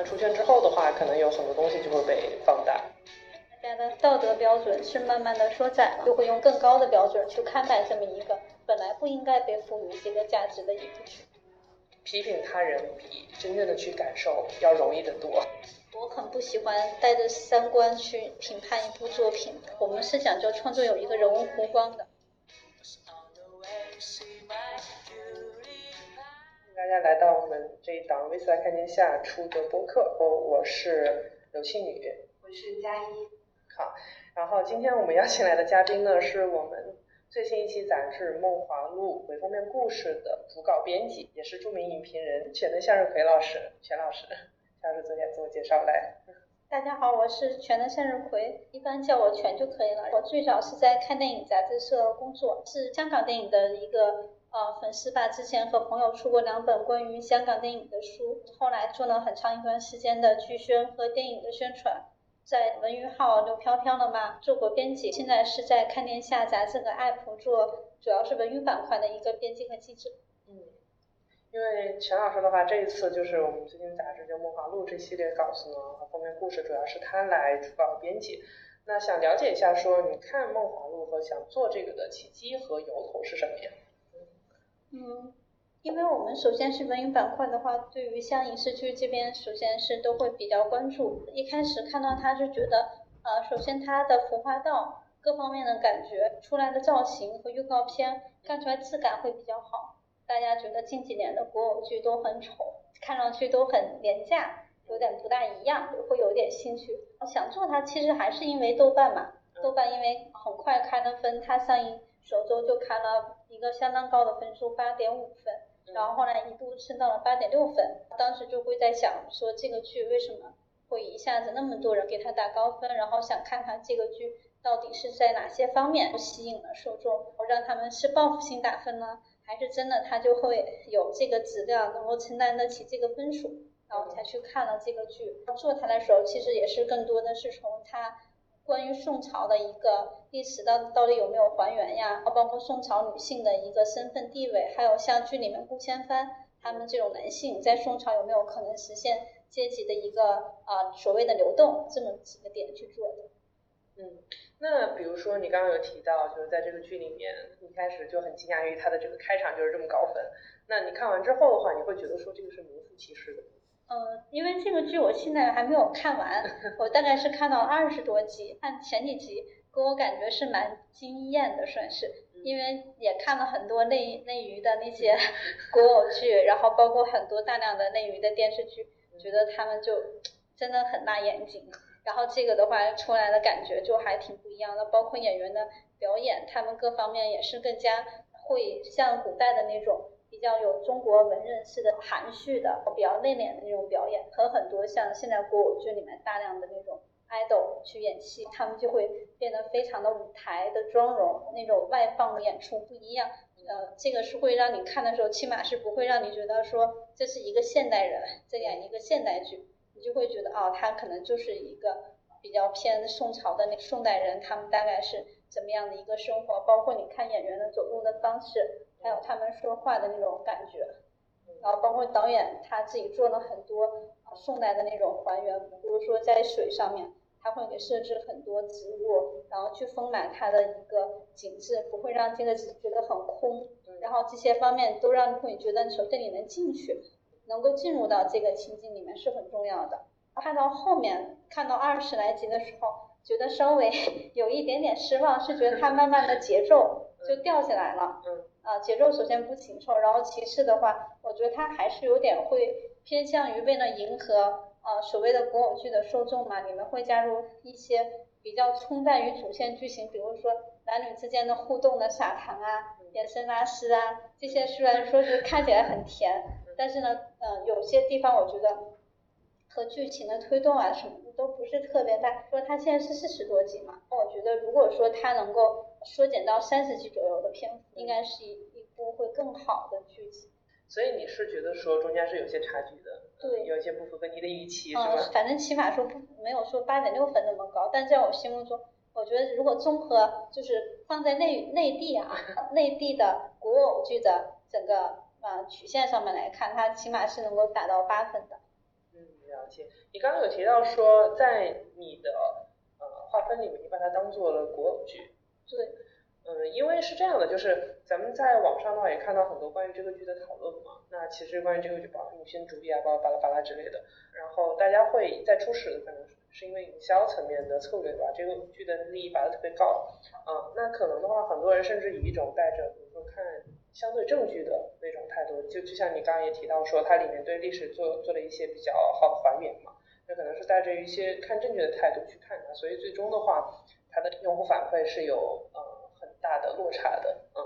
那出圈之后的话，可能有很多东西就会被放大。大家的道德标准是慢慢的缩窄，就会用更高的标准去看待这么一个本来不应该被赋予这个价值的一部剧。批评他人比真正的去感受要容易得多。我很不喜欢带着三观去评判一部作品，我们是讲究创作有一个人物弧光的。大家来到我们这一档《微斯来看天下》出的播客，我我是刘庆女，我是佳一。好，然后今天我们邀请来的嘉宾呢，是我们最新一期杂志《梦华录》回封面故事的主稿编辑，也是著名影评人全能向日葵老师，全老师，全老师做点自我介绍来。大家好，我是全能向日葵，一般叫我全就可以了。我最早是在看电影杂志社工作，是香港电影的一个。呃，粉丝吧，之前和朋友出过两本关于香港电影的书，后来做了很长一段时间的剧宣和电影的宣传，在文娱号刘飘飘了嘛做过编辑，现在是在看天下杂志和 app 做，主要是文娱板块的一个编辑和记者。嗯，因为钱老师的话，这一次就是我们最近杂志就《梦华录》这系列稿子呢和封面故事，主要是他来主稿编辑。那想了解一下，说你看《梦华录》和想做这个的契机和由头是什么呀？嗯，因为我们首先是文娱板块的话，对于像影视剧这边，首先是都会比较关注。一开始看到它是觉得，呃，首先它的服化道各方面的感觉出来的造型和预告片看出来质感会比较好。大家觉得近几年的国偶剧都很丑，看上去都很廉价，有点不大一样，会有点兴趣。想做它其实还是因为豆瓣嘛，豆瓣因为很快开了分，它上映。首周就开了一个相当高的分数，八点五分，然后后来一度升到了八点六分。当时就会在想，说这个剧为什么会一下子那么多人给他打高分，然后想看看这个剧到底是在哪些方面吸引了受众，让他们是报复性打分呢，还是真的他就会有这个质量能够承担得起这个分数，然后才去看了这个剧。做它的时候，其实也是更多的是从他。关于宋朝的一个历史到到底有没有还原呀？啊包括宋朝女性的一个身份地位，还有像剧里面顾千帆他们这种男性在宋朝有没有可能实现阶级的一个啊所谓的流动，这么几个点去做的。嗯，那比如说你刚刚有提到，就是在这个剧里面一开始就很惊讶于他的这个开场就是这么高分，那你看完之后的话，你会觉得说这个是名副其实的？嗯，因为这个剧我现在还没有看完，我大概是看到二十多集，看前几集给我感觉是蛮惊艳的，算是，因为也看了很多内内娱的那些 古偶剧，然后包括很多大量的内娱的电视剧，觉得他们就真的很辣眼睛，然后这个的话出来的感觉就还挺不一样的，包括演员的表演，他们各方面也是更加会像古代的那种。比较有中国文人式的含蓄的、比较内敛的那种表演，和很多像现在国偶剧里面大量的那种 idol 去演戏，他们就会变得非常的舞台的妆容，那种外放的演出不一样。呃，这个是会让你看的时候，起码是不会让你觉得说这是一个现代人在演一个现代剧，你就会觉得哦，他可能就是一个比较偏宋朝的那宋代人，他们大概是怎么样的一个生活，包括你看演员的走路的方式。还有他们说话的那种感觉，然后包括导演他自己做了很多宋代的那种还原，比如说在水上面，他会给设置很多植物，然后去丰满它的一个景致，不会让这个觉得很空。然后这些方面都让会觉得首先你能进去，能够进入到这个情景里面是很重要的。看到后面看到二十来集的时候，觉得稍微 有一点点失望，是觉得它慢慢的节奏就掉下来了。啊，节奏首先不紧凑，然后其次的话，我觉得它还是有点会偏向于为了迎合呃所谓的古偶剧的受众嘛，你们会加入一些比较冲淡于主线剧情，比如说男女之间的互动的撒糖啊、眼神拉丝啊，这些虽然说是看起来很甜，但是呢，嗯，有些地方我觉得和剧情的推动啊什么的都不是特别大。说它现在是四十多集嘛，我觉得如果说它能够。缩减到三十集左右的篇幅，应该是一一部会更好的剧集。所以你是觉得说中间是有些差距的，对，有一些不符合你的预期，是吧？反正起码说不没有说八点六分那么高，但在我心目中，我觉得如果综合就是放在内内地啊，内地的古偶剧的整个啊曲线上面来看，它起码是能够达到八分的。嗯，了解。你刚刚有提到说，在你的呃划分里面，你把它当做了古偶剧。对。嗯，因为是这样的，就是咱们在网上的话也看到很多关于这个剧的讨论嘛。那其实关于这个剧，包括女性主义啊，包括巴拉巴拉之类的，然后大家会在初始可能是因为营销层面的策略吧，这个剧的利益拔得特别高。嗯，那可能的话，很多人甚至以一种带着比如说看相对正剧的那种态度，就就像你刚刚也提到说，它里面对历史做做了一些比较好的还原嘛，那可能是带着一些看正剧的态度去看它，所以最终的话，它的用户反馈是有呃。大的落差的，嗯，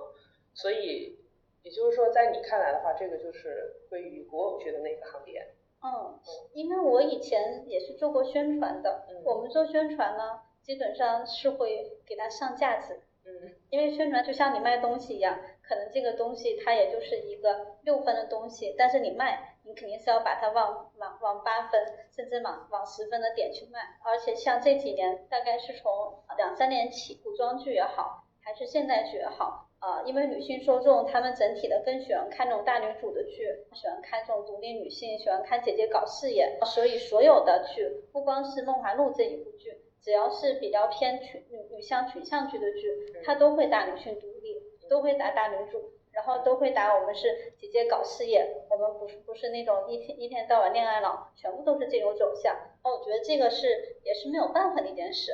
所以也就是说，在你看来的话，这个就是归于国偶剧的那个行业。嗯，因为我以前也是做过宣传的，我们做宣传呢，基本上是会给它上架子。嗯，因为宣传就像你卖东西一样，可能这个东西它也就是一个六分的东西，但是你卖，你肯定是要把它往往往八分，甚至往往十分的点去卖。而且像这几年，大概是从两三年起，古装剧也好。还是现代剧也好，啊，因为女性受众她们整体的更喜欢看那种大女主的剧，喜欢看这种独立女性，喜欢看姐姐搞事业，所以所有的剧，不光是《梦华录》这一部剧，只要是比较偏群女女向群像剧的剧，它都会打女性独立，都会打大女主，然后都会答我们是姐姐搞事业，我们不是不是那种一天一天到晚恋爱脑，全部都是这种走向。哦，我觉得这个是也是没有办法的一件事。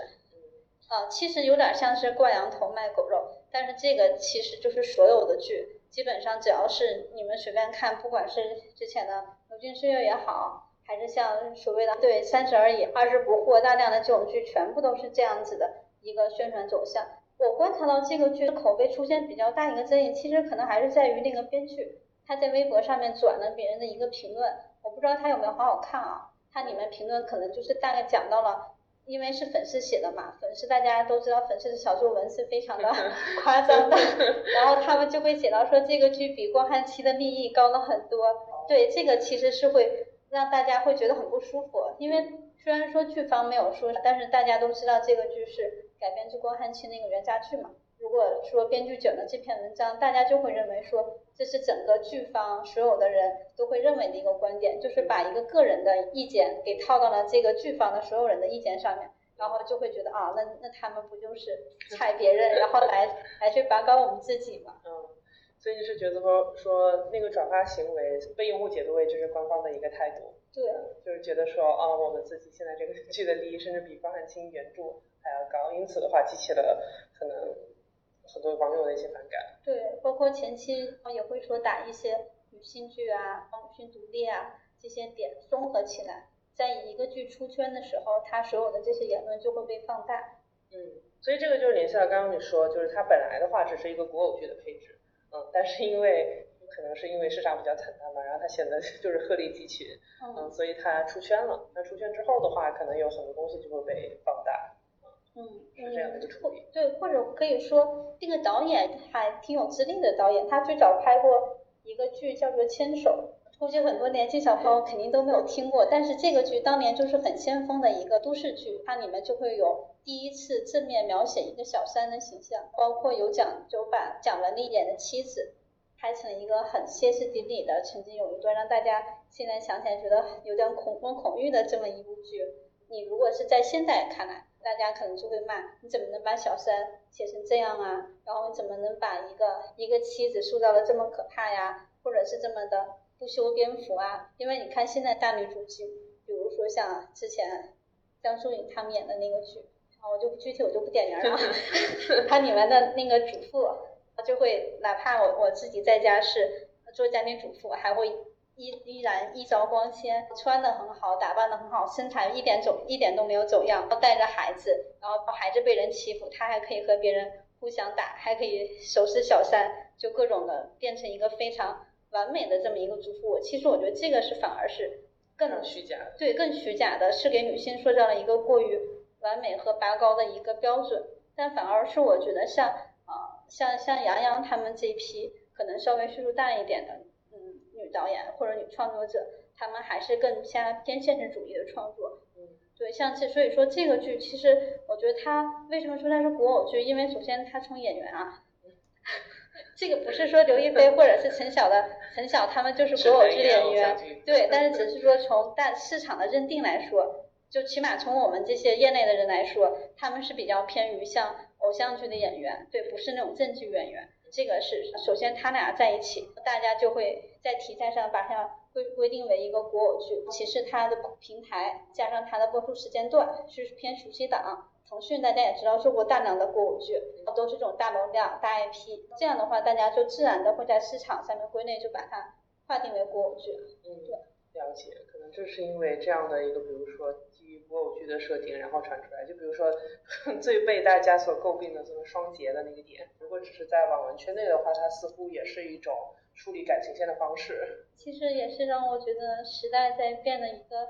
啊，其实有点像是挂羊头卖狗肉，但是这个其实就是所有的剧，基本上只要是你们随便看，不管是之前的《流金岁月》也好，还是像所谓的对《三十而已》《二十不惑》大量的这种剧，全部都是这样子的一个宣传走向。我观察到这个剧的口碑出现比较大一个争议，其实可能还是在于那个编剧他在微博上面转了别人的一个评论，我不知道他有没有好好看啊，他里面评论可能就是大概讲到了。因为是粉丝写的嘛，粉丝大家都知道，粉丝的小作文是非常的 夸张的，然后他们就会写到说这个剧比光汉期的利益高了很多。对，这个其实是会让大家会觉得很不舒服，因为虽然说剧方没有说，但是大家都知道这个剧是改编自郭汉卿那个原家剧嘛。如果说编剧整了这篇文章，大家就会认为说这是整个剧方所有的人都会认为的一个观点，就是把一个个人的意见给套到了这个剧方的所有人的意见上面，然后就会觉得啊，那那他们不就是踩别人，然后来来去拔高我们自己嘛？嗯，所以你是觉得说说那个转发行为被用户解读为这是官方的一个态度？对，就是觉得说啊，我们自己现在这个剧的利益甚至比关汉卿原著还要高，因此的话激起了可能。很多网友的一些反感，对，包括前期也会说打一些女性剧啊、女性独立啊这些点综合起来，在一个剧出圈的时候，他所有的这些言论就会被放大。嗯，所以这个就是联系到刚刚你说，就是它本来的话只是一个古偶剧的配置，嗯，但是因为可能是因为市场比较惨淡嘛，然后它显得就是鹤立鸡群，嗯，所以它出圈了。那出圈之后的话，可能有很多东西就会被放大。嗯，是这样的一个处理。对，或者可以说，这个导演还挺有资历的导演，他最早拍过一个剧叫做《牵手》，估计很多年轻小朋友肯定都没有听过。但是这个剧当年就是很先锋的一个都市剧，它里面就会有第一次正面描写一个小三的形象，包括有讲就把蒋雯丽演的妻子拍成一个很歇斯底里的，曾经有一段让大家现在想起来觉得有点恐婚恐育的这么一部剧。你如果是在现在看来，大家可能就会骂，你怎么能把小三写成这样啊？然后你怎么能把一个一个妻子塑造的这么可怕呀？或者是这么的不修边幅啊？因为你看现在大女主剧，比如说像之前江疏影他们演的那个剧，我就具体我就不点名了，它里面的那个主妇就会，哪怕我我自己在家是做家庭主妇，还会。依依然衣着光鲜，穿的很好，打扮的很好，身材一点走一点都没有走样。带着孩子，然后孩子被人欺负，他还可以和别人互相打，还可以手持小三，就各种的变成一个非常完美的这么一个主妇。其实我觉得这个是反而是更虚假，对，更虚假的，是给女性塑造了一个过于完美和拔高的一个标准。但反而是我觉得像啊像像杨洋他们这一批，可能稍微岁数大一点的嗯。女导演或者女创作者，他们还是更加偏现实主义的创作。嗯，对，像这所以说这个剧，其实我觉得它为什么说它是古偶剧？因为首先它从演员啊，这个不是说刘亦菲或者是陈晓的陈晓他们就是古偶剧的演员，对，但是只是说从大市场的认定来说，就起码从我们这些业内的人来说，他们是比较偏于像偶像剧的演员，对，不是那种正剧演员。这个是首先他俩在一起，大家就会在题材上把它规规定为一个国偶剧。其次，它的平台加上它的播出时间段是偏暑期档。腾讯大家也知道做过大量的国偶剧，都是这种大流量、大 IP，这样的话大家就自然的会在市场上面归类，就把它划定为国偶剧。嗯，对，了解。可能就是因为这样的一个，比如说基于国偶剧的设定，然后传出来，就比如说 最被大家所诟病的这个双节的那个点，如果只是在网文圈内的话，它似乎也是一种处理感情线的方式。其实也是让我觉得时代在变的一个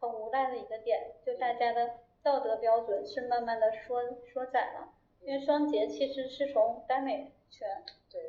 很无奈的一个点，就大家的。道德标准是慢慢的缩缩窄了，因为双节其实是从耽美圈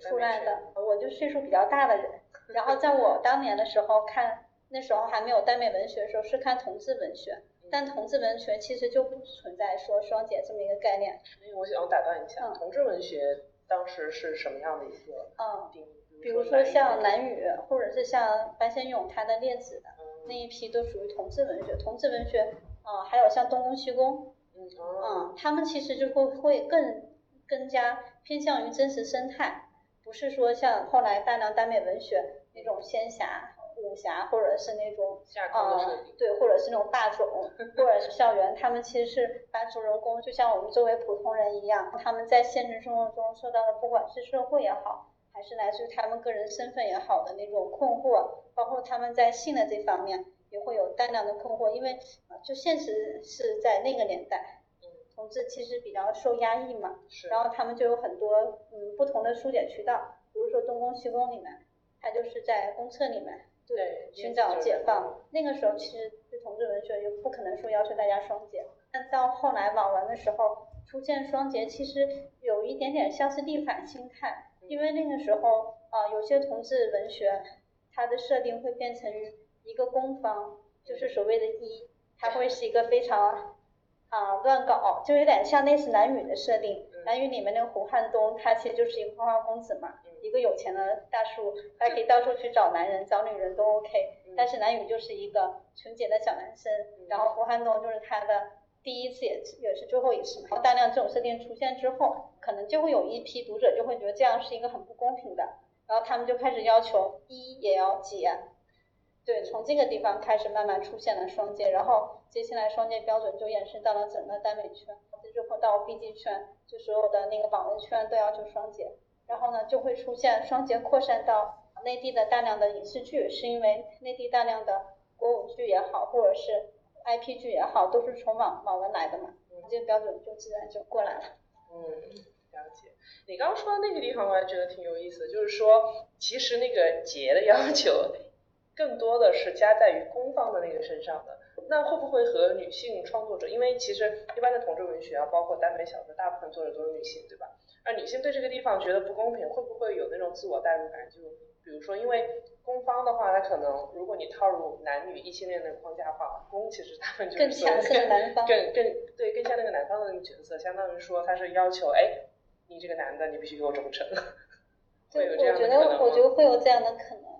出来的，我就岁数比较大的人，然后在我当年的时候看，那时候还没有耽美文学的时候是看同志文学，但同志文学其实就不存在说双减这么一个概念。哎，我想打断一下，同志文学当时是什么样的一个定义？比如说像蓝雨，或者是像白先勇他的列子的那一批都属于同志文学，同志文学。啊，还有像东宫西宫，嗯，他们其实就会会更更加偏向于真实生态，不是说像后来大量耽美文学那种仙侠、武侠，或者是那种嗯，对，或者是那种霸总，或者是校园，他们其实是把主人公就像我们作为普通人一样，他们在现实生活中受到的不管是社会也好，还是来自于他们个人身份也好的那种困惑，包括他们在性的这方面。也会有大量的困惑，因为就现实是在那个年代，同志其实比较受压抑嘛，然后他们就有很多嗯不同的疏解渠道，比如说东宫西宫里面，他就是在公厕里面对寻找解放，那个时候其实对同志文学又不可能说要求大家双节，但到后来网文的时候出现双节，其实有一点点像是逆反心态，因为那个时候啊有些同志文学它的设定会变成。一个攻方就是所谓的一，它会是一个非常啊乱搞，就有点像类似男女的设定。蓝雨里面那个胡汉东，他其实就是一个花花公子嘛，一个有钱的大叔，他可以到处去找男人、找女人都 OK。但是蓝雨就是一个纯洁的小男生，然后胡汉东就是他的第一次也也是最后一次嘛。然后大量这种设定出现之后，可能就会有一批读者就会觉得这样是一个很不公平的，然后他们就开始要求一也要结。对，从这个地方开始慢慢出现了双阶，然后接下来双节标准就延伸到了整个耽美圈，最后到 B G 圈，就所有的那个网文圈都要求双节，然后呢就会出现双节扩散到内地的大量的影视剧，是因为内地大量的国舞剧也好，或者是 I P 剧也好，都是从网网文来的嘛，这个标准就自然就过来了。嗯，了解。你刚刚说的那个地方我还觉得挺有意思，就是说其实那个节的要求。更多的是加在于攻方的那个身上的，那会不会和女性创作者？因为其实一般的同志文学啊，包括耽美小说，大部分作者都是女性，对吧？而女性对这个地方觉得不公平，会不会有那种自我代入感？就比如说，因为攻方的话，它可能如果你套入男女异性恋的框架的话，攻其实他们就是更强势男方，更更对，更像那个男方的那个角色，相当于说他是要求，哎，你这个男的，你必须给我忠诚。对，我觉得我觉得会有这样的可能。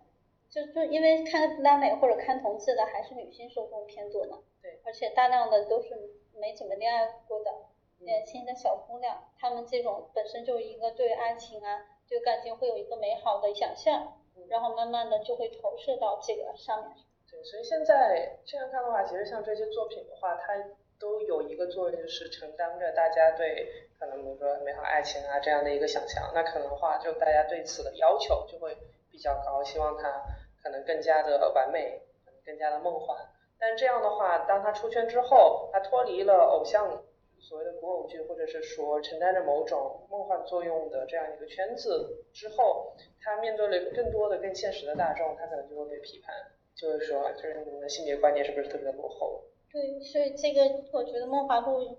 就就因为看耽美或者看同志的还是女性受众偏多嘛，对，而且大量的都是没怎么恋爱过的年轻的小姑娘，她们这种本身就一个对爱情啊，对感情会有一个美好的想象，然后慢慢的就会投射到这个上面。对，所以现在这样看的话，其实像这些作品的话，它都有一个作用，就是承担着大家对可能比如说美好爱情啊这样的一个想象，那可能的话就大家对此的要求就会比较高，希望它。可能更加的完美，更加的梦幻。但这样的话，当他出圈之后，他脱离了偶像所谓的古偶剧，或者是说承担着某种梦幻作用的这样一个圈子之后，他面对了更多的更现实的大众，他可能就会被批判，就是说，就是你们的性别观念是不是特别的落后？对，所以这个我觉得梦华录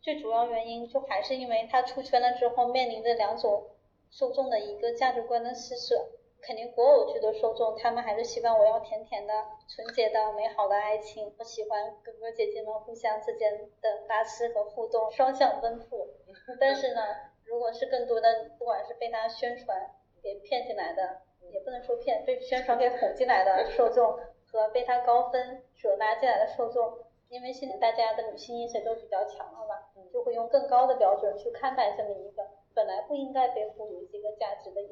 最主要原因就还是因为他出圈了之后，面临着两种受众的一个价值观的施舍。肯定国偶剧的受众，他们还是希望我要甜甜的、纯洁的、美好的爱情。我喜欢哥哥姐姐们互相之间的拉丝和互动，双向奔赴。但是呢，如果是更多的，不管是被他宣传给骗进来的，也不能说骗，被宣传给哄进来的受众和被他高分所拉进来的受众，因为现在大家的女性意识都比较强了嘛，就会用更高的标准去看待这么一个本来不应该被赋予这个价值的。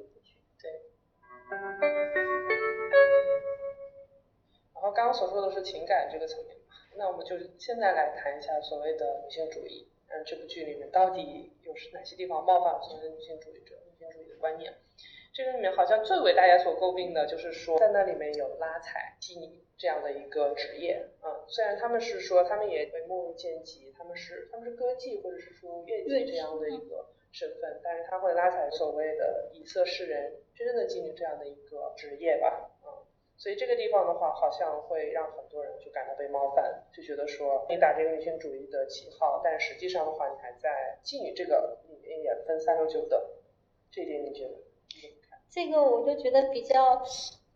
然后刚刚所说的是情感这个层面嘛，那我们就现在来谈一下所谓的女性主义。嗯，这部剧里面到底有哪些地方冒犯了所谓的女性主义者、女性主义的观念？这个里面好像最为大家所诟病的就是说，在那里面有拉踩、妓女这样的一个职业。嗯，虽然他们是说他们也被没入贱籍，他们是他们是歌妓或者是说乐妓这样的一个身份，但是他会拉踩所谓的以色示人、真正的妓女这样的一个职业吧。嗯所以这个地方的话，好像会让很多人就感到被冒犯，就觉得说你打这个女性主义的旗号，但实际上的话，你还在妓女这个里面也分三六九等，这一点你觉得怎么看？这个我就觉得比较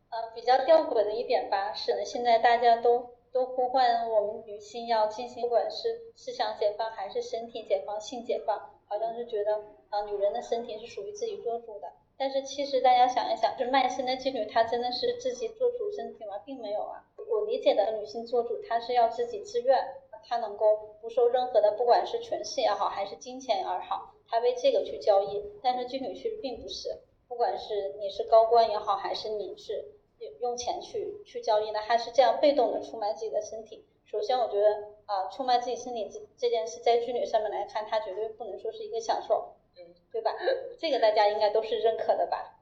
呃比较吊诡的一点吧，是现在大家都都呼唤我们女性要进行，不管是思想解放还是身体解放、性解放，好像是觉得啊女人的身体是属于自己做主的。但是其实大家想一想，就是卖身的妓女，她真的是自己做主身体吗？并没有啊。我理解的女性做主，她是要自己自愿，她能够不受任何的，不管是权势也好，还是金钱也好，她为这个去交易。但是妓女其实并不是，不管是你是高官也好，还是你是用钱去去交易的，她是这样被动的出卖自己的身体。首先，我觉得啊，出卖自己身体这这件事，在妓女上面来看，它绝对不能说是一个享受。嗯对吧？这个大家应该都是认可的吧？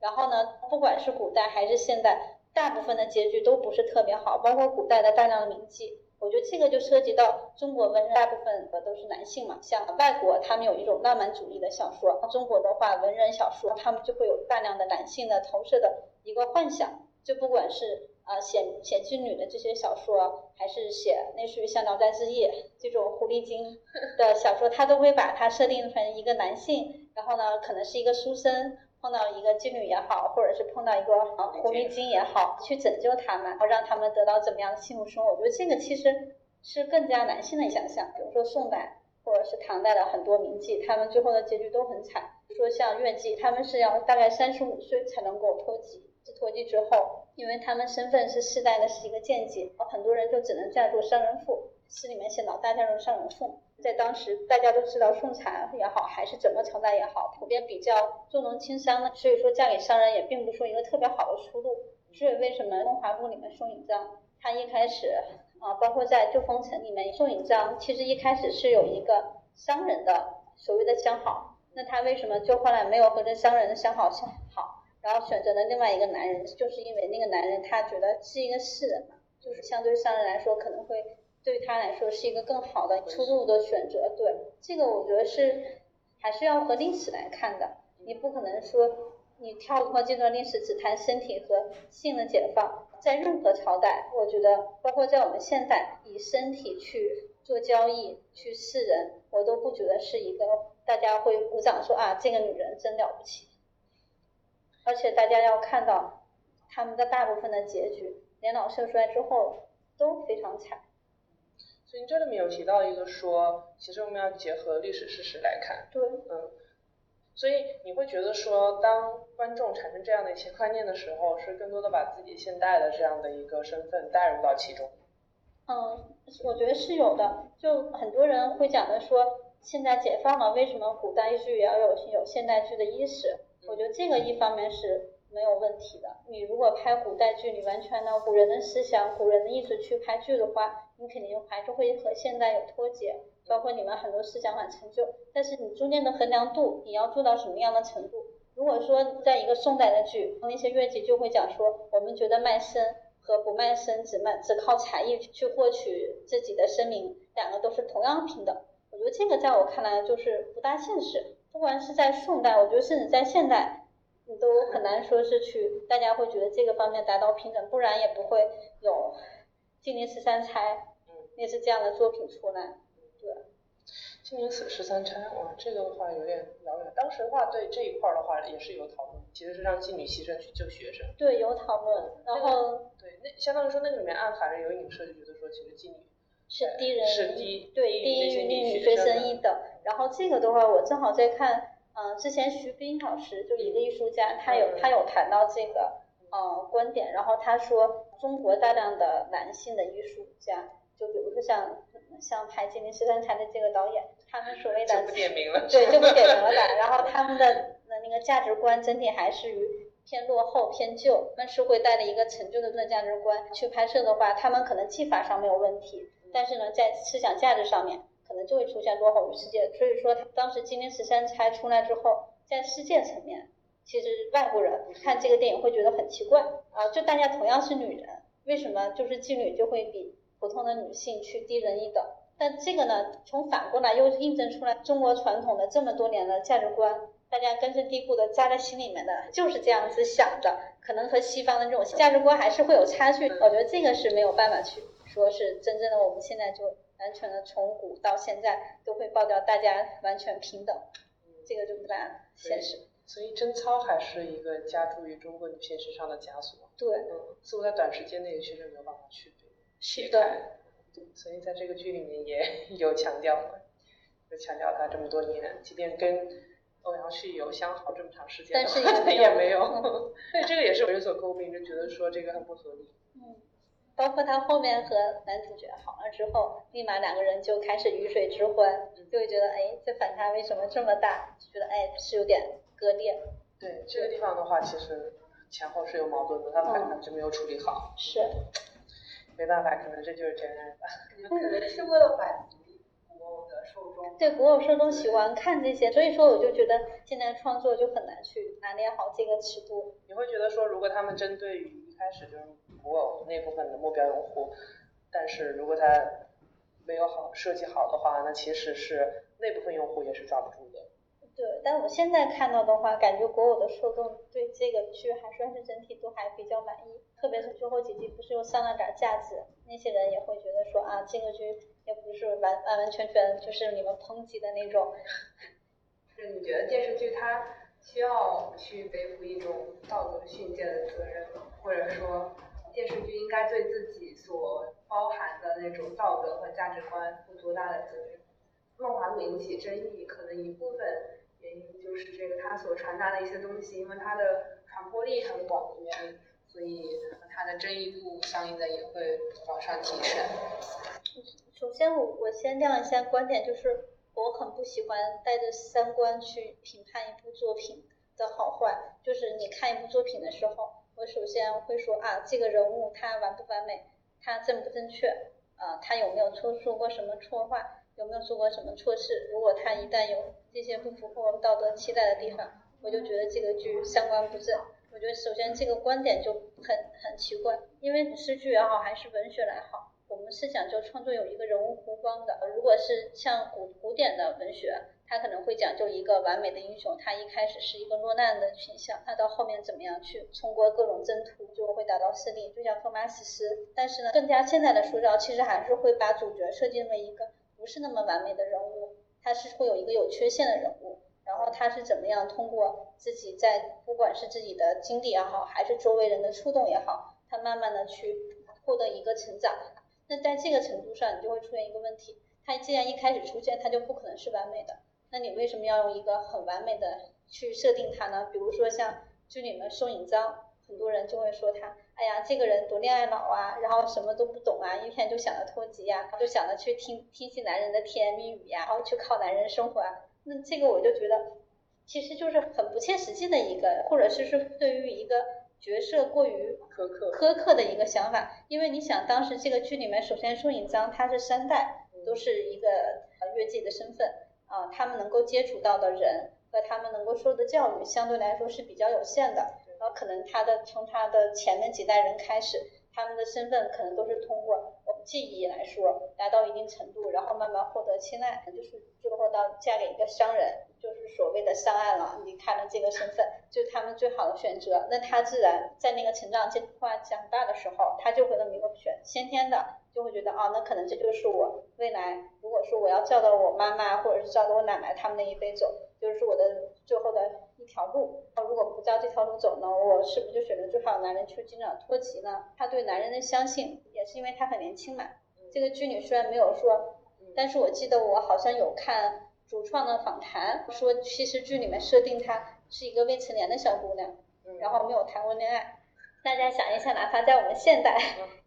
然后呢，不管是古代还是现代，大部分的结局都不是特别好，包括古代的大量的名妓。我觉得这个就涉及到中国文人大部分的都是男性嘛，像外国他们有一种浪漫主义的小说，中国的话文人小说他们就会有大量的男性的投射的一个幻想，就不管是。啊，写写妓女的这些小说，还是写类似于像《聊斋志异》这种狐狸精的 小说，他都会把它设定成一个男性，然后呢，可能是一个书生碰到一个妓女也好，或者是碰到一个啊狐狸精也好，去拯救他们，然后让他们得到怎么样的幸福生活。我觉得这个其实是更加男性的想象。比如说宋代或者是唐代的很多名妓，他们最后的结局都很惨。说像乐妓，他们是要大概三十五岁才能够脱籍。脱籍之后，因为他们身份是世代的是一个贱籍，很多人就只能嫁做商人妇。诗里面写老大嫁入商人妇，在当时大家都知道宋朝也好，还是整个朝代也好，普遍比较重农轻商的，所以说嫁给商人也并不是一个特别好的出路。所以为什么《梦华录》里面宋引章，他一开始啊，包括在《旧风尘》里面，宋引章其实一开始是有一个商人的所谓的相好，那他为什么就后来没有和这商人的相好相好？然后选择了另外一个男人，就是因为那个男人他觉得是一个士人嘛，就是相对商人来说可能会对他来说是一个更好的出路的选择。对这个，我觉得是还是要和历史来看的。你不可能说你跳脱这段历史只谈身体和性的解放，在任何朝代，我觉得包括在我们现代，以身体去做交易去示人，我都不觉得是一个大家会鼓掌说啊这个女人真了不起。而且大家要看到，他们的大部分的结局，年老色衰之后都非常惨。所以这里面有提到一个说，其实我们要结合历史事实来看。对。嗯。所以你会觉得说，当观众产生这样的一些观念的时候，是更多的把自己现代的这样的一个身份带入到其中。嗯，我觉得是有的。就很多人会讲的说，现在解放了，为什么古代剧也要有有现代剧的意识？我觉得这个一方面是没有问题的。你如果拍古代剧，你完全的古人的思想、古人的意识去拍剧的话，你肯定还是会和现代有脱节，包括你们很多思想很陈旧。但是你中间的衡量度，你要做到什么样的程度？如果说在一个宋代的剧，那些乐伎就会讲说，我们觉得卖身和不卖身，只卖只靠才艺去获取自己的声名，两个都是同样平等。我觉得这个在我看来就是不大现实。不管是在宋代，我觉得甚至在现代，你都很难说是去大家会觉得这个方面达到平等，不然也不会有《金陵十三钗》类似这样的作品出来。对，《金陵十十三钗》哇，这个的话有点遥远。当时的话，对这一块的话也是有讨论，其实是让妓女牺牲去救学生。对，有讨论。然后，对，那相当于说那个里面暗含着有影射，就觉得说其实妓女。是低人，是低对低于女学生一等。然后这个的话，我正好在看嗯，之前徐冰老师就一个艺术家，他有他有谈到这个呃观点，然后他说中国大量的男性的艺术家，就比如说像像拍《金陵十三钗》的这个导演，他们所谓的就不点名了，对，就不点名了 的。然后他们的那个价值观整体还是于偏落后、偏旧，那是会带着一个陈旧的那价值观去拍摄的话，他们可能技法上没有问题，但是呢，在思想价值上面可能就会出现落后于世界。所以说，当时《金陵十三钗》出来之后，在世界层面，其实外国人看这个电影会觉得很奇怪啊，就大家同样是女人，为什么就是妓女就会比普通的女性去低人一等？但这个呢，从反过来又印证出来中国传统的这么多年的价值观，大家根深蒂固的扎在心里面的就是这样子想的，可能和西方的这种价值观还是会有差距。我觉得这个是没有办法去说是真正的我们现在就完全的从古到现在都会爆掉，大家完全平等，这个就不大现实。所以贞操还是一个加诸于中国女性身上的枷锁。对，嗯，似乎在短时间内确实没有办法去是的。所以在这个剧里面也 有强调嘛，就强调他这么多年，即便跟欧阳旭有相好这么长时间，但是也没有，所以这个也是有所诟病，就觉得说这个很不合理。嗯，包括他后面和男主角好了之后，立马两个人就开始鱼水之欢，就会觉得哎，这反差为什么这么大？就觉得哎是有点割裂。对这个地方的话，其实前后是有矛盾的，他们反差就没有处理好。是。没办法，可能这就是真爱吧。可能是为了满足古偶的受众。对，古偶受众喜欢看这些，所以说我就觉得现在创作就很难去拿捏好这个尺度。你会觉得说，如果他们针对于一开始就是古偶那部分的目标用户，但是如果它没有好设计好的话，那其实是那部分用户也是抓不住的。对，但我现在看到的话，感觉国偶的受众对这个剧还算是整体都还比较满意，特别是最后几集不是又上了点架子，那些人也会觉得说啊，这个剧也不是完完完全全就是你们抨击的那种。是你觉得电视剧它需要去背负一种道德训诫的责任？或者说电视剧应该对自己所包含的那种道德和价值观负多大的责任？梦华录引起争议，可能一部分。原因就是这个，它所传达的一些东西，因为它的传播力很广的原因，所以它的争议度相应的也会往上提升。首先，我我先亮一下观点，就是我很不喜欢带着三观去评判一部作品的好坏。就是你看一部作品的时候，我首先会说啊，这个人物他完不完美，他正不正确，啊，他有没有说说过什么错话。有没有做过什么错事？如果他一旦有这些不符合我们道德期待的地方，我就觉得这个剧三观不正。我觉得首先这个观点就很很奇怪，因为诗句也好，还是文学来好，我们是讲究创作有一个人物弧光的。如果是像古古典的文学，它可能会讲究一个完美的英雄，他一开始是一个落难的形象，他到后面怎么样去通过各种征途，就会达到胜利，就像荷马史诗。但是呢，更加现代的塑造，其实还是会把主角设定为一个。不是那么完美的人物，他是会有一个有缺陷的人物，然后他是怎么样通过自己在不管是自己的经历也好，还是周围人的触动也好，他慢慢的去获得一个成长。那在这个程度上，你就会出现一个问题，他既然一开始出现，他就不可能是完美的，那你为什么要用一个很完美的去设定他呢？比如说像剧里面宋引章，很多人就会说他。哎呀，这个人多恋爱脑啊，然后什么都不懂啊，一天就想着脱籍呀，就想着去听听信男人的甜言蜜语呀，然后去靠男人生活啊。那这个我就觉得，其实就是很不切实际的一个，或者是说对于一个角色过于苛刻苛刻的一个想法。因为你想，当时这个剧里面，首先宋引章他是三代都是一个越界的身份啊，他们能够接触到的人和他们能够受的教育相对来说是比较有限的。然后可能他的从他的前面几代人开始，他们的身份可能都是通过记忆来说达到一定程度，然后慢慢获得青睐，就是最后到嫁给一个商人，就是所谓的上岸了，离开了这个身份，就是他们最好的选择。那他自然在那个成长阶段长大的时候，他就会那么一个选先天的，就会觉得啊，那可能这就是我未来，如果说我要照着我妈妈或者是照着我奶奶他们那一辈走，就是我的最后的。一条路，如果不照这条路走呢，我是不是就选择最好的男人去经常脱籍呢？他对男人的相信，也是因为他很年轻嘛。这个剧里虽然没有说，但是我记得我好像有看主创的访谈，说其实剧里面设定她是一个未成年的小姑娘，然后没有谈过恋爱。大家想一下，哪怕在我们现代，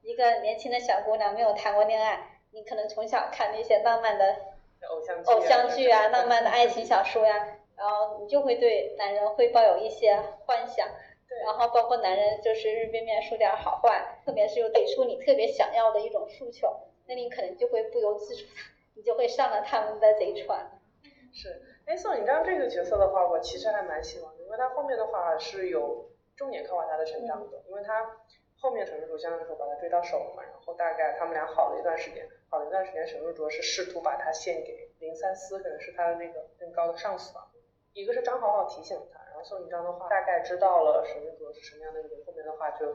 一个年轻的小姑娘没有谈过恋爱，你可能从小看那些浪漫的偶像偶像剧啊，浪漫的爱情小说呀，然后你就会对男人会抱有一些幻想。然后包括男人就是日边面说点好话，特别是又给出你特别想要的一种诉求，那你可能就会不由自主的，你就会上了他们的贼船。是，哎，宋颖章这个角色的话，我其实还蛮喜欢的，因为他后面的话是有重点刻画他的成长的，因为他后面沈如相对来说把他追到手了嘛，然后大概他们俩好了一段时间，好了一段时间，沈如卓是试图把他献给林三思，可能是他的那个更高的上司吧，一个是张好好提醒他，然后。宋引章的话，大概知道了沈如卓是什么样的人，后面的话就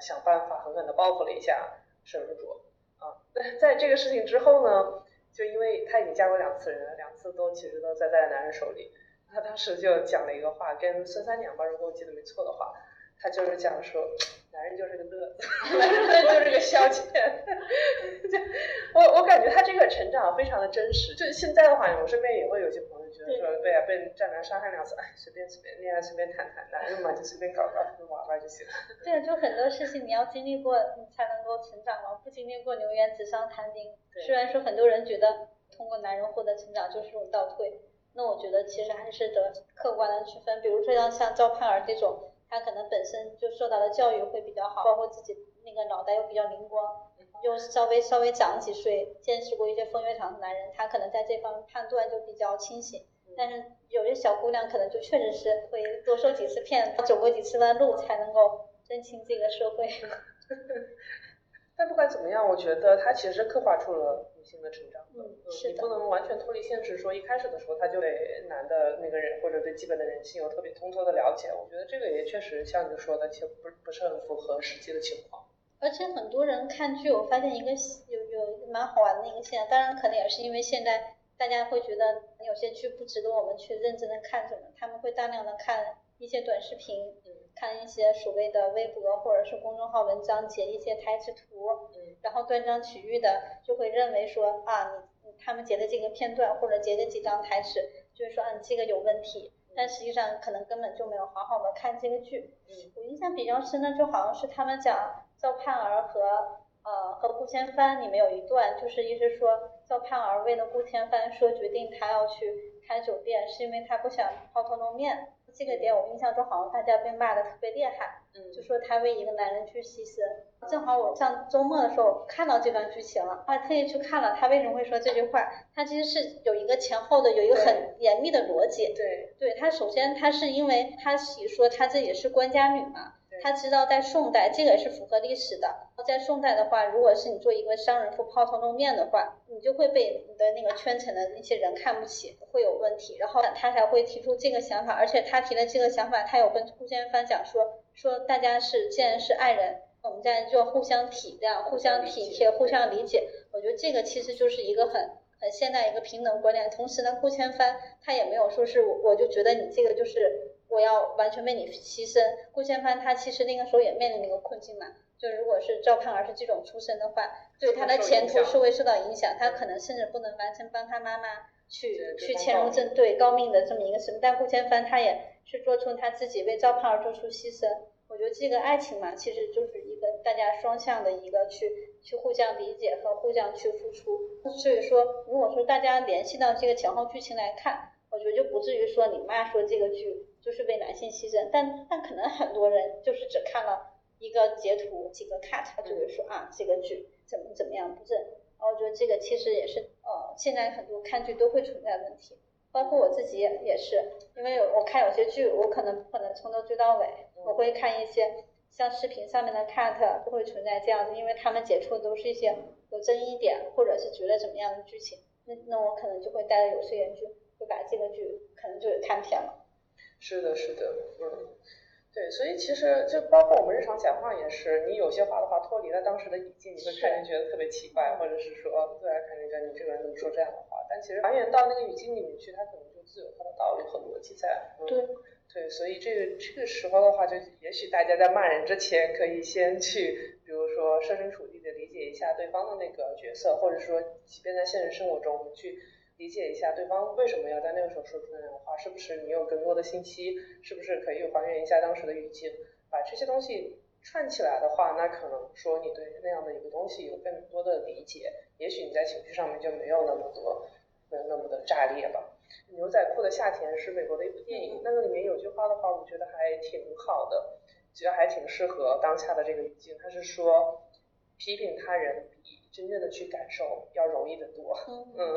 想办法狠狠的报复了一下沈如卓啊。在这个事情之后呢，就因为她已经嫁过两次人了，两次都其实都栽在男人手里。她当时就讲了一个话，跟孙三娘吧，如果我记得没错的话，她就是讲说，男人就是个乐子，男人就是个消遣。我我感觉她这个成长非常的真实。就现在的话，我身边也会有些朋友。就是说，对啊，被渣男伤害两次，哎，随便随便恋爱，随便谈谈，男人嘛就随便搞搞，随便玩玩就行了。对啊，就很多事情你要经历过，你才能够成长嘛，不经历过，永远纸上谈兵。虽然说很多人觉得通过男人获得成长就是种倒退，那我觉得其实还是得客观的区分。比如说像像赵盼儿这种，他可能本身就受到的教育会比较好，包括自己那个脑袋又比较灵光。就稍微稍微长几岁，见识过一些风月场的男人，他可能在这方面判断就比较清醒。但是有些小姑娘可能就确实是会多受几次骗，走过几次弯路才能够认清这个社会。但不管怎么样，我觉得他其实刻画出了女性的成长。嗯，是的。你不能完全脱离现实，说一开始的时候他就对男的那个人或者对基本的人性有特别通透的了解。我觉得这个也确实像你说的，其实不不是很符合实际的情况。而且很多人看剧，我发现一个有有蛮好玩的一个现象，当然可能也是因为现在大家会觉得有些剧不值得我们去认真的看，什么，他们会大量的看一些短视频，看一些所谓的微博或者是公众号文章，截一些台词图，然后断章取义的就会认为说啊，你他们截的这个片段或者截的几张台词，就是说啊你这个有问题，但实际上可能根本就没有好好的看这个剧。我印象比较深的就好像是他们讲。赵盼儿和呃和顾千帆里面有一段，就是一直说赵盼儿为了顾千帆说决定他要去开酒店，是因为他不想抛头露面。这个点我印象中好像大家被骂的特别厉害，嗯就说他为一个男人去牺牲。正好我上周末的时候看到这段剧情了，还特意去看了他为什么会说这句话。他其实是有一个前后的，有一个很严密的逻辑。对，对他首先他是因为他己说他自己是官家女嘛。他知道在宋代，这个也是符合历史的。在宋代的话，如果是你做一个商人妇抛头露面的话，你就会被你的那个圈层的那些人看不起，会有问题。然后他才会提出这个想法，而且他提的这个想法，他有跟顾千帆讲说，说大家是既然是爱人，我们在就互相体谅、互相体贴、互相理解。我觉得这个其实就是一个很很现代一个平等观念。同时呢，顾千帆他也没有说是我我就觉得你这个就是。我要完全为你牺牲。顾千帆他其实那个时候也面临一个困境嘛，就如果是赵盼儿是这种出身的话，对他的前途是会受到影响，他可能甚至不能完成帮他妈妈去去潜入正对高命的这么一个事。但顾千帆他也是做出他自己为赵盼儿做出牺牲。我觉得这个爱情嘛，其实就是一个大家双向的一个去去互相理解和互相去付出。所以说，如果说大家联系到这个前后剧情来看，我觉得就不至于说你妈说这个剧。就是为男性牺牲，但但可能很多人就是只看了一个截图几个 cut，他就会说啊这个剧怎么怎么样不正。然后我觉得这个其实也是呃现在很多看剧都会存在问题，包括我自己也是，因为我看有些剧我可能不可能从头追到尾，我会看一些像视频上面的 cut 都会存在这样子，因为他们解出的都是一些有争议点或者是觉得怎么样的剧情，那那我可能就会带着有色眼镜，会把这个剧可能就给看偏了。是的，是的，嗯，对，所以其实就包括我们日常讲话也是，你有些话的话脱离了当时的语境，你会看人觉得特别奇怪，或者是说对啊看人家你这个人怎么说这样的话，但其实还原到那个语境里面去，他可能就自有他的道理和逻辑在。对，对，所以这个这个时候的话，就也许大家在骂人之前，可以先去，比如说设身处地的理解一下对方的那个角色，或者说即便在现实生活中，我们去。理解一下对方为什么要在那个时候说出那样的话，是不是你有更多的信息，是不是可以还原一下当时的语境，把这些东西串起来的话，那可能说你对那样的一个东西有更多的理解，也许你在情绪上面就没有那么多，没有那么的炸裂吧。牛仔裤的夏天是美国的一部电影，那个里面有句话的话，我觉得还挺好的，觉得还挺适合当下的这个语境。他是说，批评他人比真正的去感受要容易得多。嗯，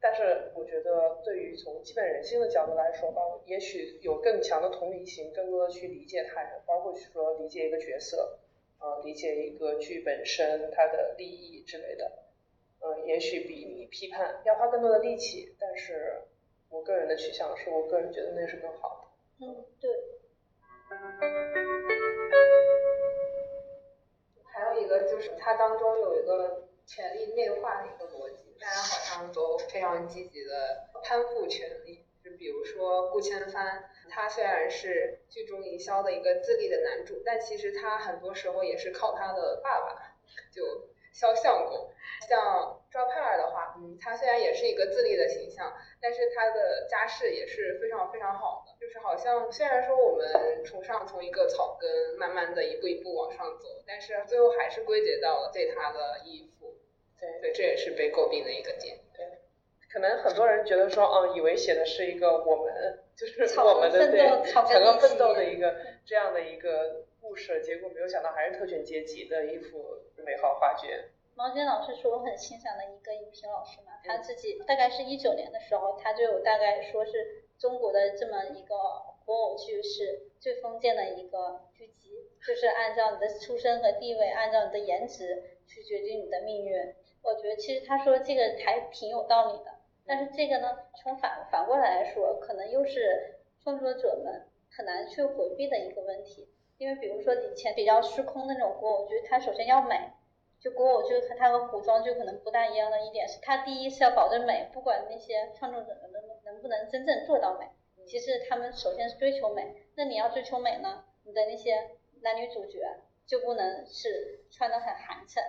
但是我觉得对于从基本人性的角度来说吧，也许有更强的同理心，更多的去理解他人，包括说理解一个角色，呃，理解一个剧本身它的利益之类的。嗯，也许比你批判要花更多的力气，但是我个人的取向是我个人觉得那是更好的。嗯，对。还有一个就是它当中有一个权力内化的一个逻辑，大家好像都非常积极的攀附权力。就比如说顾千帆，他虽然是剧中营销的一个自立的男主，但其实他很多时候也是靠他的爸爸，就。肖相公，像赵盼儿的话，嗯，他虽然也是一个自立的形象，但是他的家世也是非常非常好的。就是好像虽然说我们崇尚从一个草根慢慢的一步一步往上走，但是最后还是归结到了对他的依附。对对，这也是被诟病的一个点。对，可能很多人觉得说，嗯，以为写的是一个我们就是我们的对草根奋斗的一个这样的一个。故事结果没有想到还是特权阶级的一幅美好画卷。毛尖老师是我很欣赏的一个影评老师嘛，他自己大概是一九年的时候，他就有大概说是中国的这么一个古偶剧是最封建的一个就是按照你的出身和地位，按照你的颜值去决定你的命运。我觉得其实他说这个还挺有道理的，但是这个呢，从反反过来来说，可能又是创作者们很难去回避的一个问题。因为比如说以前比较失控的那种古偶剧，它首先要美，就古偶剧和它和古装就可能不大一样的一点是，它第一是要保证美，不管那些创作者能能不能真正做到美，其实他们首先是追求美。那你要追求美呢，的那些男女主角就不能是穿的很寒碜。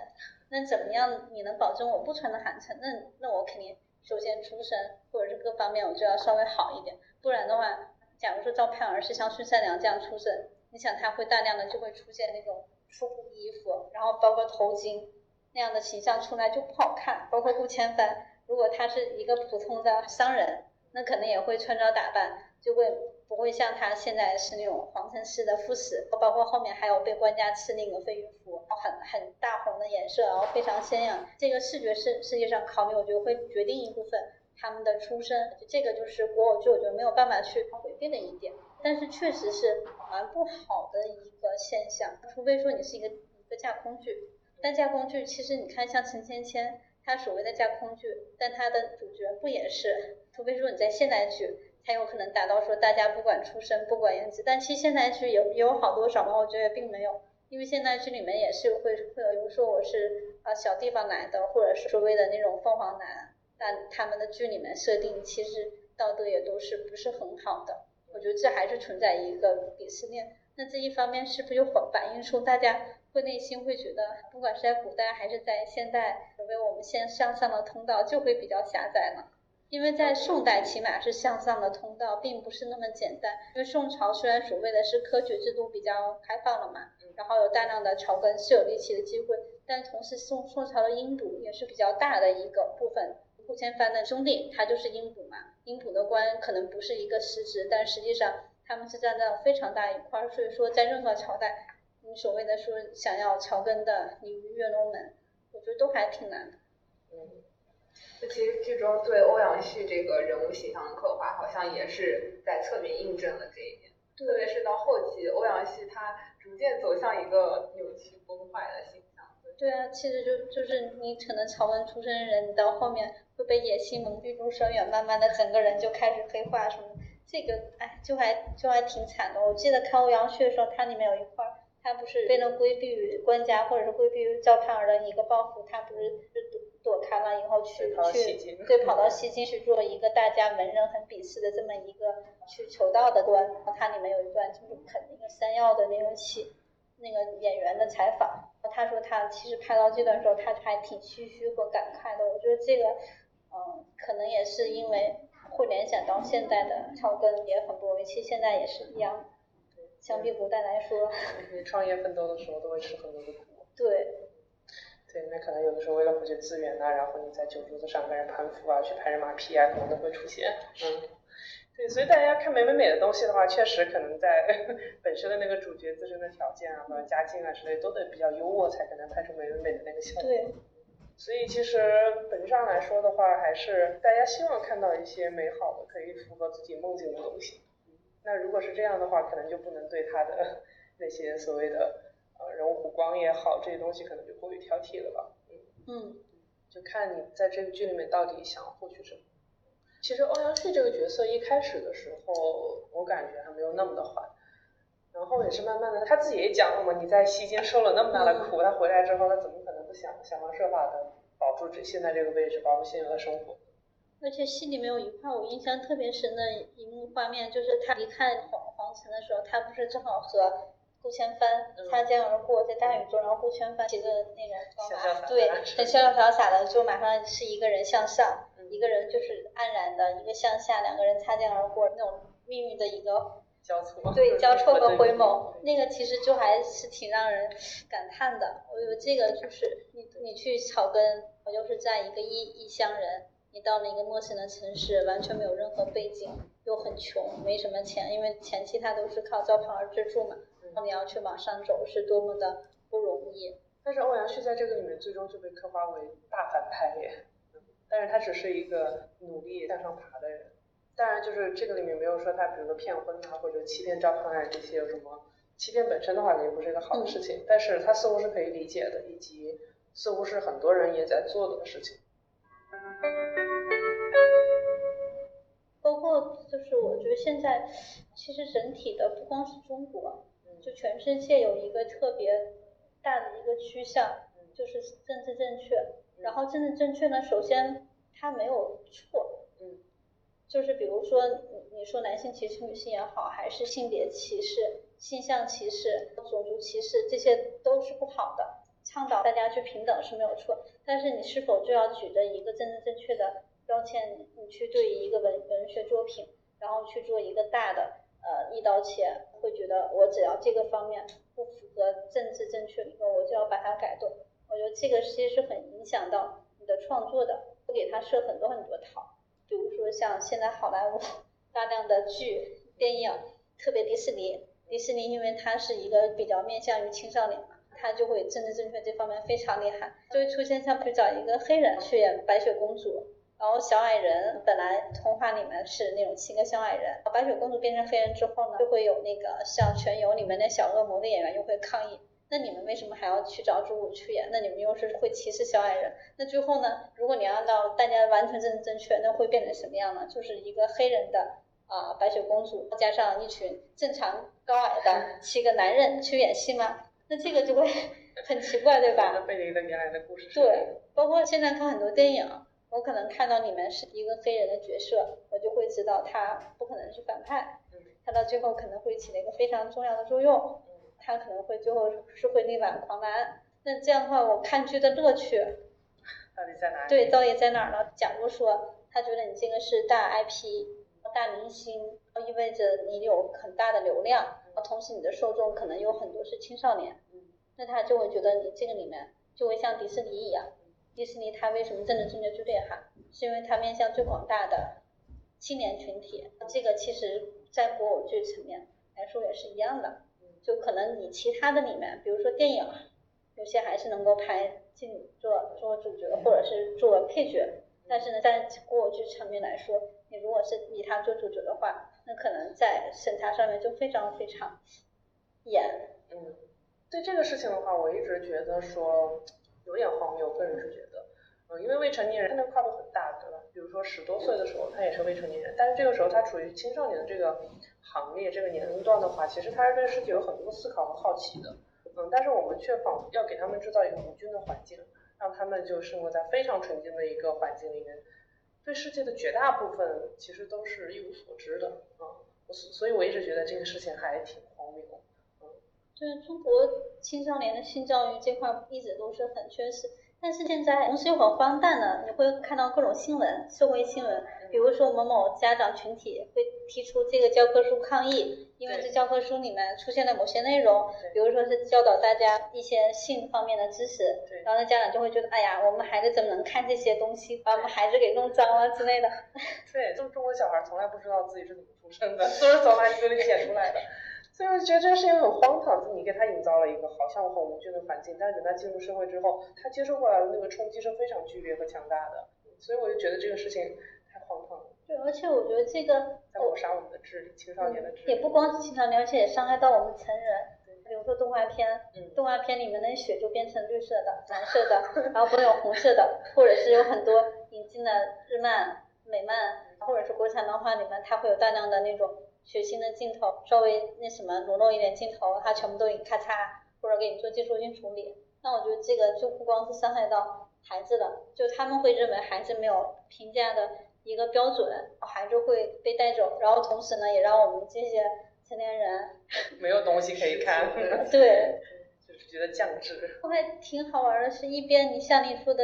那怎么样你能保证我不穿的寒碜？那那我肯定首先出身或者是各方面我就要稍微好一点，不然的话，假如说赵盼儿是像孙三娘这样出身。你想，他会大量的就会出现那种粗布衣服，然后包括头巾那样的形象出来就不好看。包括顾千帆，如果他是一个普通的商人，那可能也会穿着打扮，就会不会像他现在是那种皇城式的副使，包括后面还有被官家赐那个飞鱼服，很很大红的颜色，然后非常鲜艳。这个视觉是世界上考虑，我觉得会决定一部分他们的出身。这个就是国偶剧，我觉得没有办法去回避的一点。但是确实是蛮不好的一个现象，除非说你是一个一个架空剧，但架空剧其实你看像陈芊芊，她所谓的架空剧，但她的主角不也是？除非说你在现代剧才有可能达到说大家不管出身不管颜值，但其实现代剧有有好多少嘛？我觉得并没有，因为现代剧里面也是会会有，比如说我是啊小地方来的，或者是所谓的那种凤凰男，但他们的剧里面设定其实道德也都是不是很好的。我觉得这还是存在一个鄙视链，那这一方面是不是就反映出大家会内心会觉得，不管是在古代还是在现代，除非我们先向上的通道就会比较狭窄呢？因为在宋代起码是向上的通道，并不是那么简单。因为宋朝虽然所谓的是科举制度比较开放了嘛，然后有大量的草根是有立起的机会，但同时宋宋朝的阴补也是比较大的一个部分。顾千帆的兄弟，他就是阴补嘛。阴补的官可能不是一个实职，但实际上他们是占到非常大一块。所以说，在任何朝代，你所谓的说想要草根的你鱼跃龙门，我觉得都还挺难的。嗯，这其实剧中对欧阳旭这个人物形象的刻画，好像也是在侧面印证了这一点。特别是到后期，欧阳旭他逐渐走向一个扭曲崩坏的形象。对啊，其实就就是你可能草根出身的人，到后面。会被野心蒙蔽住双眼，慢慢的整个人就开始黑化什么，这个哎就还就还挺惨的。我记得看欧阳旭的时候，他里面有一块，他不是为了规避官家或者是规避赵盼儿的一个报复，他不是就躲躲开了以后去去对跑到西京去做一个大家文人很鄙视的这么一个去求道的官。然后它里面有一段就是啃那个山药的那个戏，那个演员的采访，他说他其实拍到这段时候他还挺唏嘘和感慨的。我觉得这个。嗯，可能也是因为会联想到现在的草根也很不容易，其实现在也是一样。相比古代来说，你创业奋斗的时候都会吃很多的苦。对。对，那可能有的时候为了获取资源呐，然后你在酒桌子上跟人攀附啊，去拍人马屁啊，可能都会出现。嗯。对，所以大家看美美美的东西的话，确实可能在 本身的那个主角自身的条件啊和家境啊之类，都得比较优渥，才可能拍出美美美的那个效果。对。所以其实本质上来说的话，还是大家希望看到一些美好的、可以符合自己梦境的东西。那如果是这样的话，可能就不能对他的 那些所谓的呃人物弧光也好，这些东西可能就过于挑剔了吧。嗯。就看你在这个剧里面到底想获取什么。其实欧阳旭这个角色一开始的时候，我感觉还没有那么的坏，然后也是慢慢的，他自己也讲了嘛，你在西京受了那么大的苦，他回来之后，他怎么可能不想想方设法的保住这现在这个位置，保住现有的生活？而且戏里面有一块我印象特别深的一幕画面，就是他离开皇皇城的时候，他不是正好和顾千帆擦肩而过在大雨中，然后顾千帆骑着那个对，很潇潇洒洒的，就马上是一个人向上。一个人就是黯然的，一个向下，两个人擦肩而过，那种命运的一个交错，对交错和回眸，那个其实就还是挺让人感叹的。我觉得这个就是你你去草根，我就是在一个异异乡人，你到了一个陌生的城市，完全没有任何背景，又很穷，没什么钱，因为前期他都是靠招嫖而支柱嘛，然后你要去往上走，是多么的不容易。但是欧阳旭在这个里面最终就被刻画为大反派耶。但是他只是一个努力向上爬的人，当然就是这个里面没有说他，比如说骗婚啊或者欺骗赵康啊这些有什么，欺骗本身的话也不是一个好的事情，但是他似乎是可以理解的，以及似乎是很多人也在做的事情。包括就是我觉得现在其实整体的不光是中国，就全世界有一个特别大的一个趋向，就是政治正确。然后政治正确呢，首先它没有错，嗯，就是比如说你你说男性歧视女性也好，还是性别歧视、性向歧视、种族歧视，这些都是不好的。倡导大家去平等是没有错，但是你是否就要举着一个政治正确的标签，你去对一个文文学作品，然后去做一个大的呃一刀切，会觉得我只要这个方面不符合政治正确，那我就要把它改动。我觉得这个其实是很影响到你的创作的，会给他设很多很多套。比如说像现在好莱坞大量的剧、电影，特别迪士尼，迪士尼因为它是一个比较面向于青少年嘛，它就会政治正确这方面非常厉害，就会出现像去找一个黑人去演白雪公主，然后小矮人本来童话里面是那种七个小矮人，白雪公主变成黑人之后呢，就会有那个像全游里面那小恶魔的演员又会抗议。那你们为什么还要去找朱武去演？那你们又是会歧视小矮人？那最后呢？如果你按照大家完全政治正确，那会变成什么样呢？就是一个黑人的啊白雪公主，加上一群正常高矮的七个男人去演戏吗？那这个就会很奇怪，对吧？背离了原来的故事。对，包括现在看很多电影，我可能看到里面是一个黑人的角色，我就会知道他不可能是反派，他到最后可能会起了一个非常重要的作用。他可能会最后是会力挽狂澜，那这样的话，我看剧的乐趣 到底在哪？对，到底在哪儿呢？假如说他觉得你这个是大 IP、大明星，意味着你有很大的流量，同时你的受众可能有很多是青少年，那他就会觉得你这个里面就会像迪士尼一样，迪士尼它为什么政治正确最厉害？是因为它面向最广大的青年群体，这个其实在国偶剧层面来说也是一样的。就可能你其他的里面，比如说电影，有些还是能够拍进做做主角或者是做配角，但是呢，在国偶剧层面来说，你如果是以他做主角的话，那可能在审查上面就非常非常严。嗯，对这个事情的话，我一直觉得说有点荒谬，我个人是觉得，嗯，因为未成年人他那个跨度很大，对吧？比如说十多岁的时候，他也是未成年人，但是这个时候他处于青少年的这个。行列这个年龄段的话，其实他是对世界有很多思考和好奇的，嗯，但是我们却仿要给他们制造一个无菌的环境，让他们就生活在非常纯净的一个环境里面，对世界的绝大部分其实都是一无所知的，啊，所以我一直觉得这个事情还挺荒谬，嗯，对中国青少年的性教育这块一直都是很缺失，但是现在同时又很荒诞的，你会看到各种新闻，社会新闻，比如说某某家长群体会提出这个教科书抗议，因为这教科书里面出现了某些内容，比如说是教导大家一些性方面的知识对，然后那家长就会觉得，哎呀，我们孩子怎么能看这些东西，把我们孩子给弄脏了之类的。对，就中国小孩从来不知道自己是怎么出生的，都是从垃圾堆里捡出来的。所以我觉得这个事情很荒唐，就你给他营造了一个好像很无菌的环境，但是等他进入社会之后，他接受过来的那个冲击是非常剧烈和强大的。所以我就觉得这个事情太荒唐了，对，而且我觉得这个在抹杀我们的智力，青少年的智力。也不光是青少年，而且也伤害到我们成人。比如说动画片，嗯动画片里面的血就变成绿色的、蓝色的，然后不能有红色的，或者是有很多引进的日漫、美漫，或者是国产漫画里面，它会有大量的那种血腥的镜头，稍微那什么挪动一点镜头，它全部都给你咔嚓，或者给你做技术性处理。那我觉得这个就不光是伤害到孩子了，就他们会认为孩子没有评价的一个标准，孩子会被带走，然后同时呢，也让我们这些成年人 没有东西可以看，对，就是觉得降智。还挺好玩的，是一边你像你说的，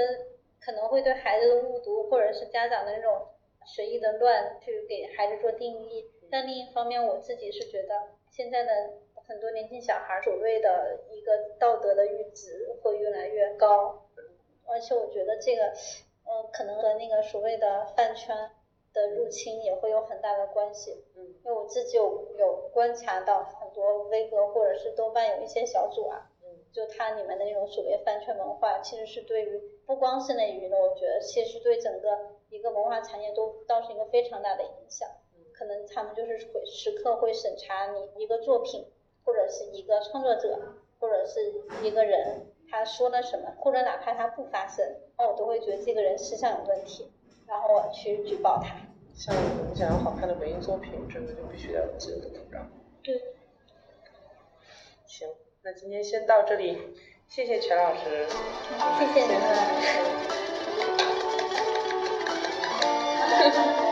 可能会对孩子的误读，或者是家长的那种随意的乱去给孩子做定义，但另一方面，我自己是觉得现在的很多年轻小孩所谓的一个道德的阈值会越来越高，而且我觉得这个，嗯，可能和那个所谓的饭圈的入侵也会有很大的关系。嗯因为我自己有有观察到很多微博或者是豆瓣有一些小组啊，嗯就它里面的那种所谓饭圈文化，其实是对于不光是那娱乐，我觉得其实对整个一个文化产业都造成一个非常大的影响。可能他们就是会时刻会审查你一个作品或者是一个创作者或者是一个人他说了什么或者哪怕他不发声那我都会觉得这个人思想有问题然后我去举报他。像你们想要好看的文艺作品真的就必须要有自由的主张。对。行那今天先到这里谢谢全老师谢谢你们。